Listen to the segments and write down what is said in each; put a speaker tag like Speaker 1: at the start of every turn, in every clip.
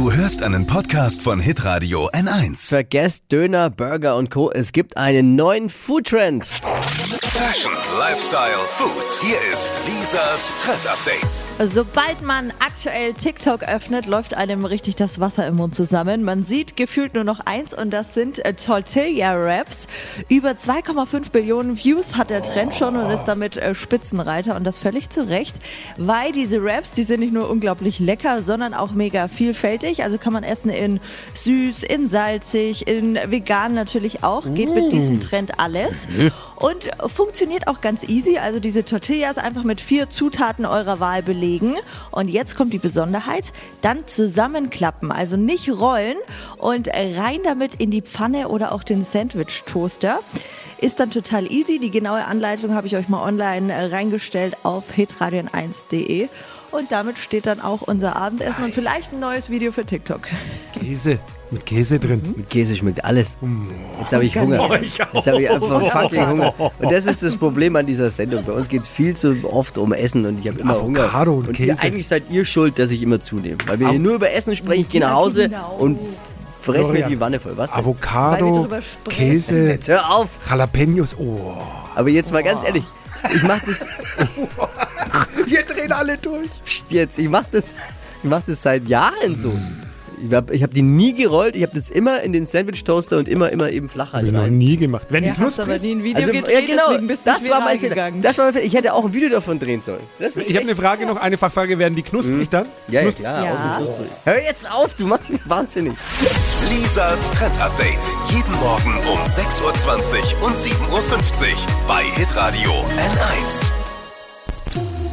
Speaker 1: Du hörst einen Podcast von Hitradio N1.
Speaker 2: Vergesst Döner, Burger und Co. Es gibt einen neuen Foodtrend.
Speaker 1: Fashion, Lifestyle, Food. Hier ist Lisas Trend Update.
Speaker 3: Sobald man aktuell TikTok öffnet, läuft einem richtig das Wasser im Mund zusammen. Man sieht gefühlt nur noch eins und das sind äh, Tortilla-Raps. Über 2,5 Billionen Views hat der Trend schon und ist damit äh, Spitzenreiter und das völlig zu Recht, weil diese Raps, die sind nicht nur unglaublich lecker, sondern auch mega vielfältig. Also kann man essen in süß, in salzig, in vegan natürlich auch. Geht mit diesem Trend alles. Und funktioniert auch ganz easy. Also diese Tortillas einfach mit vier Zutaten eurer Wahl belegen. Und jetzt kommt die Besonderheit. Dann zusammenklappen. Also nicht rollen und rein damit in die Pfanne oder auch den Sandwich-Toaster. Ist dann total easy. Die genaue Anleitung habe ich euch mal online äh, reingestellt auf hitradion1.de. Und damit steht dann auch unser Abendessen und vielleicht ein neues Video für TikTok.
Speaker 4: Käse. Mit Käse drin.
Speaker 2: Mit Käse schmeckt alles. Jetzt habe ich Hunger. Jetzt habe ich einfach fucking Hunger. Und das ist das Problem an dieser Sendung. Bei uns geht es viel zu oft um Essen und ich habe immer Hunger.
Speaker 4: Avocado und
Speaker 2: ihr,
Speaker 4: Käse.
Speaker 2: eigentlich seid ihr schuld, dass ich immer zunehme. Weil wir hier nur über Essen sprechen. Ich gehe nach Hause
Speaker 3: genau.
Speaker 2: und fress mir die Wanne voll. Was
Speaker 4: Avocado. Käse,
Speaker 2: Jetzt hör auf.
Speaker 4: Jalapenos. Oh.
Speaker 2: Aber jetzt mal ganz ehrlich. Ich mach das
Speaker 4: Wir drehen alle durch.
Speaker 2: Psst, jetzt. Ich mach das, ich mach das seit Jahren so. Ich habe ich hab die nie gerollt. Ich habe das immer in den Sandwich-Toaster und immer, immer eben flach
Speaker 4: Hab ich noch nie gemacht. Wenn
Speaker 3: Ja,
Speaker 4: die
Speaker 3: hast aber
Speaker 4: knusprig.
Speaker 3: nie ein Video
Speaker 2: Also,
Speaker 3: gedreht,
Speaker 2: ja, genau,
Speaker 3: deswegen bist du
Speaker 2: das
Speaker 3: nicht
Speaker 2: war mein Fehler.
Speaker 3: gegangen.
Speaker 2: Das war mein Fehler. Ich hätte auch ein Video davon drehen sollen. Das ist
Speaker 4: Ich habe eine Frage noch, eine Fachfrage. Werden die knusprig dann?
Speaker 2: Ja, ja klar.
Speaker 3: Ja.
Speaker 2: außen knusprig. Hör jetzt auf, du machst mich wahnsinnig.
Speaker 1: Lisas Trend Update. Jeden Morgen um 6.20 Uhr und 7.50 Uhr bei Hitradio N1.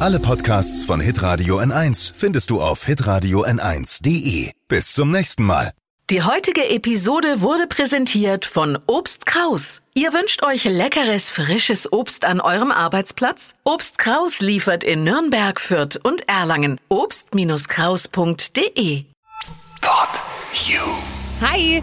Speaker 1: Alle Podcasts von Hitradio N1 findest du auf hitradio n1.de. Bis zum nächsten Mal.
Speaker 5: Die heutige Episode wurde präsentiert von Obst Kraus. Ihr wünscht euch leckeres, frisches Obst an eurem Arbeitsplatz? Obst Kraus liefert in Nürnberg, Fürth und Erlangen. Obst-Kraus.de
Speaker 1: Pod You.
Speaker 6: Hi!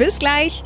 Speaker 6: Bis gleich.